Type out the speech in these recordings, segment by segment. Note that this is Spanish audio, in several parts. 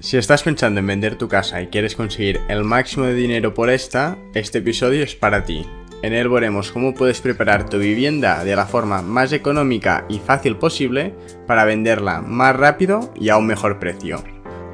Si estás pensando en vender tu casa y quieres conseguir el máximo de dinero por esta, este episodio es para ti. En él veremos cómo puedes preparar tu vivienda de la forma más económica y fácil posible para venderla más rápido y a un mejor precio.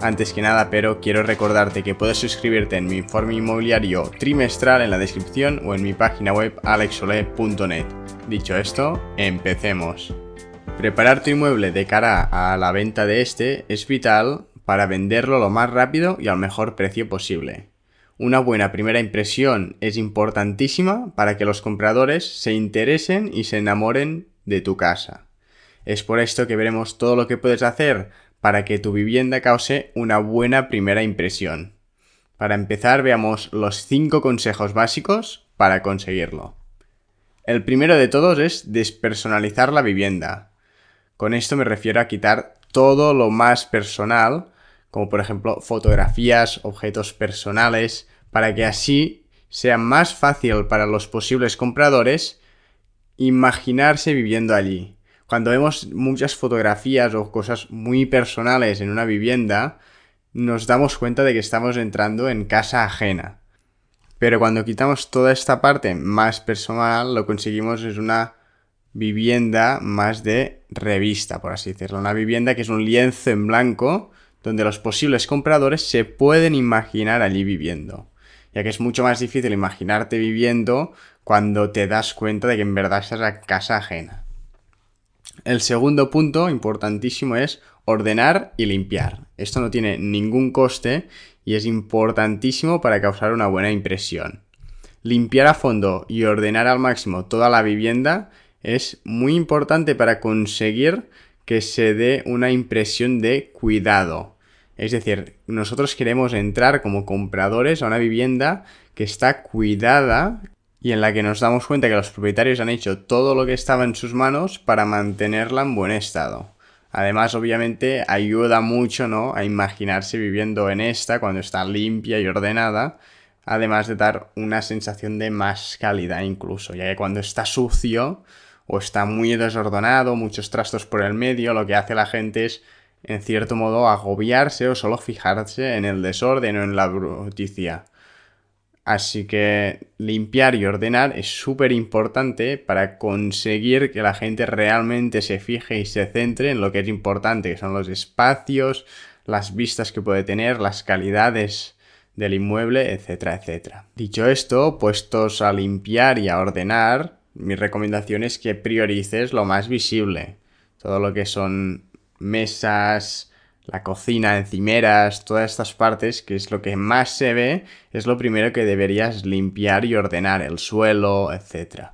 Antes que nada, pero quiero recordarte que puedes suscribirte en mi informe inmobiliario trimestral en la descripción o en mi página web alexole.net. Dicho esto, empecemos. Preparar tu inmueble de cara a la venta de este es vital para venderlo lo más rápido y al mejor precio posible. Una buena primera impresión es importantísima para que los compradores se interesen y se enamoren de tu casa. Es por esto que veremos todo lo que puedes hacer para que tu vivienda cause una buena primera impresión. Para empezar, veamos los 5 consejos básicos para conseguirlo. El primero de todos es despersonalizar la vivienda. Con esto me refiero a quitar todo lo más personal como por ejemplo fotografías, objetos personales, para que así sea más fácil para los posibles compradores imaginarse viviendo allí. Cuando vemos muchas fotografías o cosas muy personales en una vivienda, nos damos cuenta de que estamos entrando en casa ajena. Pero cuando quitamos toda esta parte más personal, lo conseguimos es una vivienda más de revista, por así decirlo. Una vivienda que es un lienzo en blanco donde los posibles compradores se pueden imaginar allí viviendo, ya que es mucho más difícil imaginarte viviendo cuando te das cuenta de que en verdad estás a casa ajena. El segundo punto importantísimo es ordenar y limpiar. Esto no tiene ningún coste y es importantísimo para causar una buena impresión. Limpiar a fondo y ordenar al máximo toda la vivienda es muy importante para conseguir que se dé una impresión de cuidado, es decir, nosotros queremos entrar como compradores a una vivienda que está cuidada y en la que nos damos cuenta que los propietarios han hecho todo lo que estaba en sus manos para mantenerla en buen estado. Además, obviamente, ayuda mucho, ¿no? A imaginarse viviendo en esta cuando está limpia y ordenada, además de dar una sensación de más calidad incluso, ya que cuando está sucio o está muy desordenado, muchos trastos por el medio, lo que hace la gente es en cierto modo, agobiarse o solo fijarse en el desorden o en la bruticia. Así que limpiar y ordenar es súper importante para conseguir que la gente realmente se fije y se centre en lo que es importante, que son los espacios, las vistas que puede tener, las calidades del inmueble, etcétera, etcétera. Dicho esto, puestos a limpiar y a ordenar, mi recomendación es que priorices lo más visible. Todo lo que son mesas, la cocina, encimeras, todas estas partes, que es lo que más se ve, es lo primero que deberías limpiar y ordenar, el suelo, etc.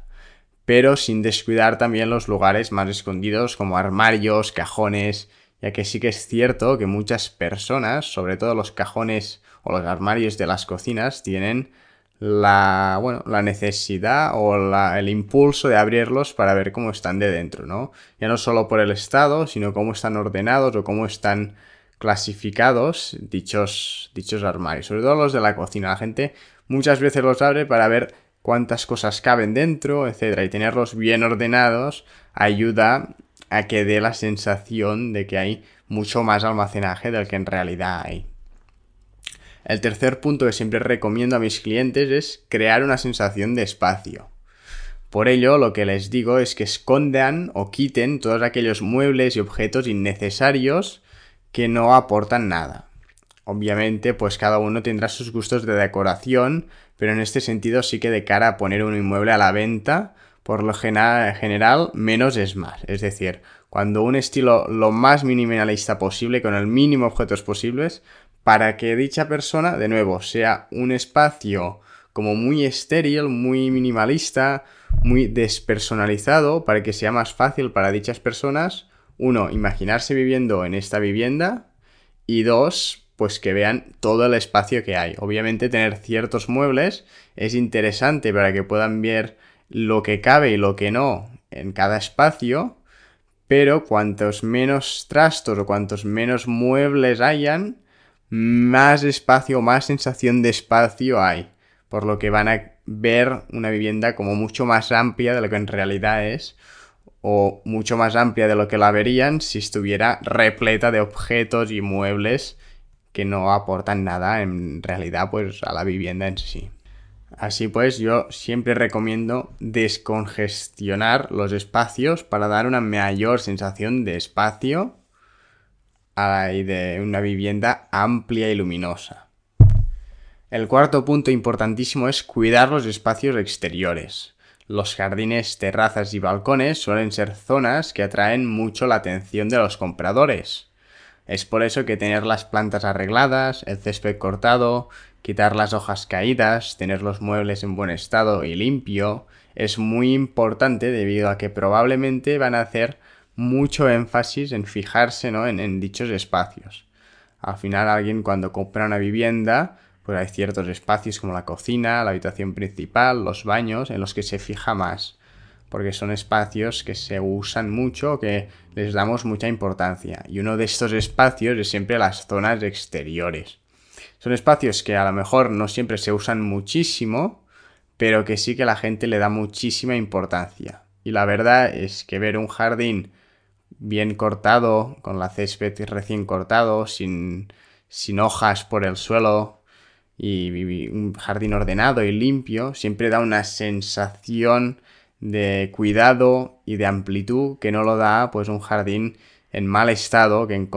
Pero sin descuidar también los lugares más escondidos como armarios, cajones, ya que sí que es cierto que muchas personas, sobre todo los cajones o los armarios de las cocinas, tienen la, bueno, la necesidad o el impulso de abrirlos para ver cómo están de dentro, ¿no? Ya no solo por el estado, sino cómo están ordenados o cómo están clasificados dichos, dichos armarios, sobre todo los de la cocina. La gente muchas veces los abre para ver cuántas cosas caben dentro, etcétera, y tenerlos bien ordenados ayuda a que dé la sensación de que hay mucho más almacenaje del que en realidad hay. El tercer punto que siempre recomiendo a mis clientes es crear una sensación de espacio. Por ello, lo que les digo es que escondan o quiten todos aquellos muebles y objetos innecesarios que no aportan nada. Obviamente, pues cada uno tendrá sus gustos de decoración, pero en este sentido sí que de cara a poner un inmueble a la venta, por lo general, menos es más. Es decir, cuando un estilo lo más minimalista posible, con el mínimo objetos posibles, para que dicha persona, de nuevo, sea un espacio como muy estéril, muy minimalista, muy despersonalizado, para que sea más fácil para dichas personas, uno, imaginarse viviendo en esta vivienda y dos, pues que vean todo el espacio que hay. Obviamente tener ciertos muebles es interesante para que puedan ver lo que cabe y lo que no en cada espacio, pero cuantos menos trastos o cuantos menos muebles hayan, más espacio, más sensación de espacio hay. Por lo que van a ver una vivienda como mucho más amplia de lo que en realidad es, o mucho más amplia de lo que la verían si estuviera repleta de objetos y muebles que no aportan nada en realidad pues a la vivienda en sí. Así pues, yo siempre recomiendo descongestionar los espacios para dar una mayor sensación de espacio y de una vivienda amplia y luminosa. El cuarto punto importantísimo es cuidar los espacios exteriores. Los jardines, terrazas y balcones suelen ser zonas que atraen mucho la atención de los compradores. Es por eso que tener las plantas arregladas, el césped cortado, quitar las hojas caídas, tener los muebles en buen estado y limpio, es muy importante debido a que probablemente van a hacer mucho énfasis en fijarse ¿no? en, en dichos espacios. Al final alguien cuando compra una vivienda pues hay ciertos espacios como la cocina, la habitación principal, los baños, en los que se fija más, porque son espacios que se usan mucho, que les damos mucha importancia. Y uno de estos espacios es siempre las zonas exteriores. Son espacios que a lo mejor no siempre se usan muchísimo, pero que sí que la gente le da muchísima importancia. Y la verdad es que ver un jardín bien cortado, con la césped recién cortado, sin, sin hojas por el suelo, y un jardín ordenado y limpio siempre da una sensación de cuidado y de amplitud que no lo da pues un jardín en mal estado que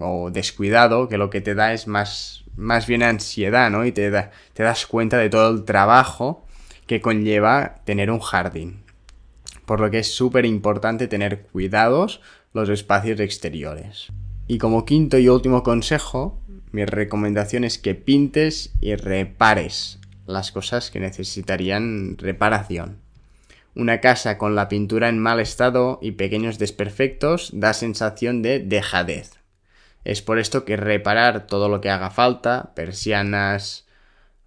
o descuidado que lo que te da es más, más bien ansiedad, ¿no? Y te, te das cuenta de todo el trabajo que conlleva tener un jardín. Por lo que es súper importante tener cuidados los espacios exteriores. Y como quinto y último consejo, mi recomendación es que pintes y repares las cosas que necesitarían reparación. Una casa con la pintura en mal estado y pequeños desperfectos da sensación de dejadez. Es por esto que reparar todo lo que haga falta, persianas,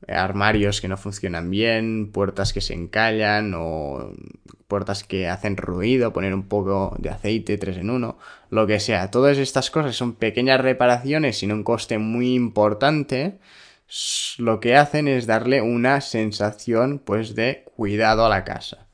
armarios que no funcionan bien, puertas que se encallan o puertas que hacen ruido, poner un poco de aceite, 3 en 1, lo que sea. Todas estas cosas son pequeñas reparaciones sin un coste muy importante. Lo que hacen es darle una sensación pues de cuidado a la casa.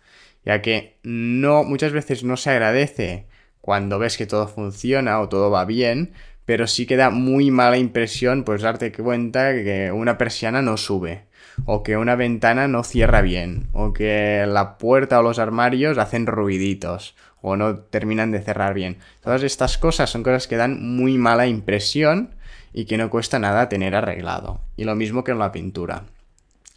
Ya que no, muchas veces no se agradece cuando ves que todo funciona o todo va bien, pero sí que da muy mala impresión pues darte cuenta que una persiana no sube, o que una ventana no cierra bien, o que la puerta o los armarios hacen ruiditos, o no terminan de cerrar bien. Todas estas cosas son cosas que dan muy mala impresión y que no cuesta nada tener arreglado. Y lo mismo que en la pintura.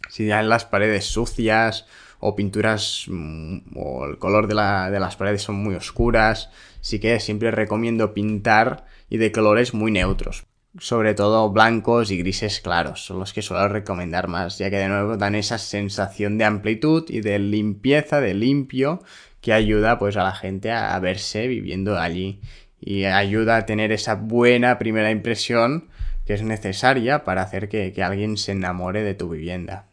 Si ya en las paredes sucias o pinturas mm, o el color de, de las paredes son muy oscuras, sí que siempre recomiendo pintar y de colores muy neutros. Sobre todo blancos y grises claros, son los que suelo recomendar más, ya que de nuevo dan esa sensación de amplitud y de limpieza, de limpio, que ayuda pues a la gente a, verse viviendo allí y ayuda a tener esa buena primera impresión que es necesaria para hacer que, que alguien se enamore de tu vivienda.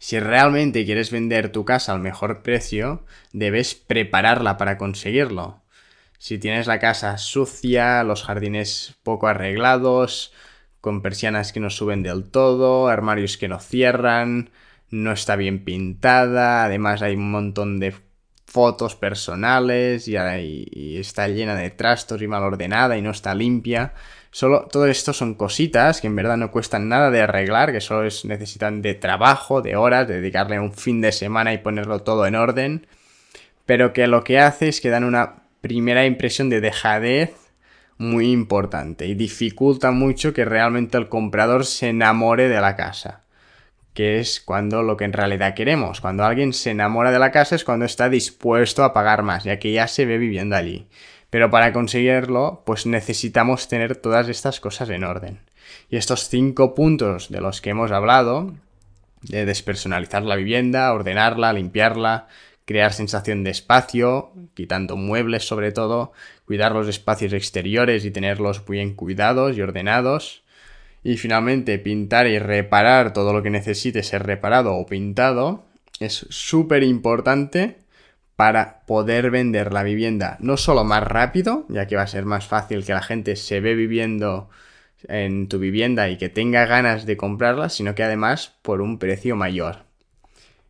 Si realmente quieres vender tu casa al mejor precio, debes prepararla para conseguirlo. Si tienes la casa sucia, los jardines poco arreglados, con persianas que no suben del todo, armarios que no cierran, no está bien pintada, además hay un montón de fotos personales y, está llena de trastos y mal ordenada y no está limpia. Solo todo esto son cositas que en verdad no cuestan nada de arreglar, que solo necesitan de trabajo, de horas, de dedicarle un fin de semana y ponerlo todo en orden, pero que lo que hace es que dan una primera impresión de dejadez muy importante y dificulta mucho que realmente el comprador se enamore de la casa. Que es cuando lo que en realidad queremos. Cuando alguien se enamora de la casa es cuando está dispuesto a pagar más, ya que ya se ve viviendo allí. Pero para conseguirlo, pues necesitamos tener todas estas cosas en orden. Y estos cinco puntos de los que hemos hablado, de despersonalizar la vivienda, ordenarla, limpiarla, crear sensación de espacio, quitando muebles sobre todo, cuidar los espacios exteriores y tenerlos bien cuidados y ordenados. Y finalmente pintar y reparar todo lo que necesite ser reparado o pintado es súper importante para poder vender la vivienda no solo más rápido, ya que va a ser más fácil que la gente se ve viviendo en tu vivienda y que tenga ganas de comprarla, sino que además por un precio mayor.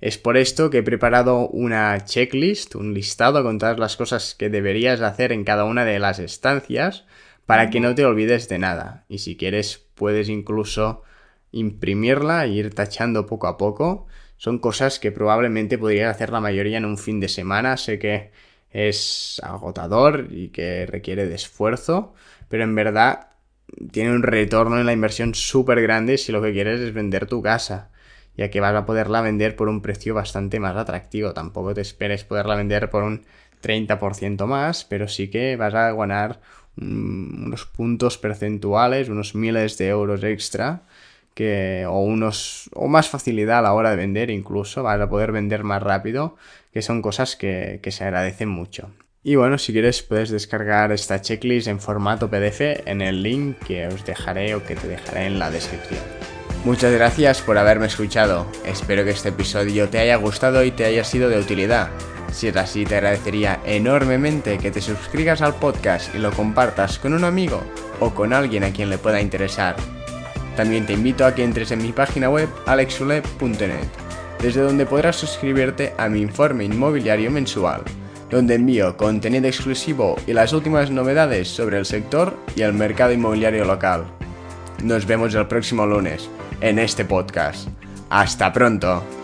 Es por esto que he preparado una checklist, un listado con todas las cosas que deberías hacer en cada una de las estancias para que no te olvides de nada. Y si quieres, puedes incluso imprimirla e ir tachando poco a poco. Son cosas que probablemente podrías hacer la mayoría en un fin de semana. Sé que es agotador y que requiere de esfuerzo, pero en verdad tiene un retorno en la inversión súper grande si lo que quieres es vender tu casa, ya que vas a poderla vender por un precio bastante más atractivo. Tampoco te esperes poderla vender por un 30% más, pero sí que vas a ganar unos puntos percentuales, unos miles de euros extra que, o, unos, o más facilidad a la hora de vender incluso, vas a poder vender más rápido, que son cosas que, que se agradecen mucho. Y bueno, si quieres puedes descargar esta checklist en formato PDF en el link que os dejaré o que te dejaré en la descripción. Muchas gracias por haberme escuchado. Espero que este episodio te haya gustado y te haya sido de utilidad. Si es así, te agradecería enormemente que te suscribas al podcast y lo compartas con un amigo o con alguien a quien le pueda interesar. También te invito a que entres en mi página web alexule.net, desde donde podrás suscribirte a mi informe inmobiliario mensual donde envío contenido exclusivo y las últimas novedades sobre el sector y el mercado inmobiliario local. Nos vemos el próximo lunes en este podcast. Hasta pronto.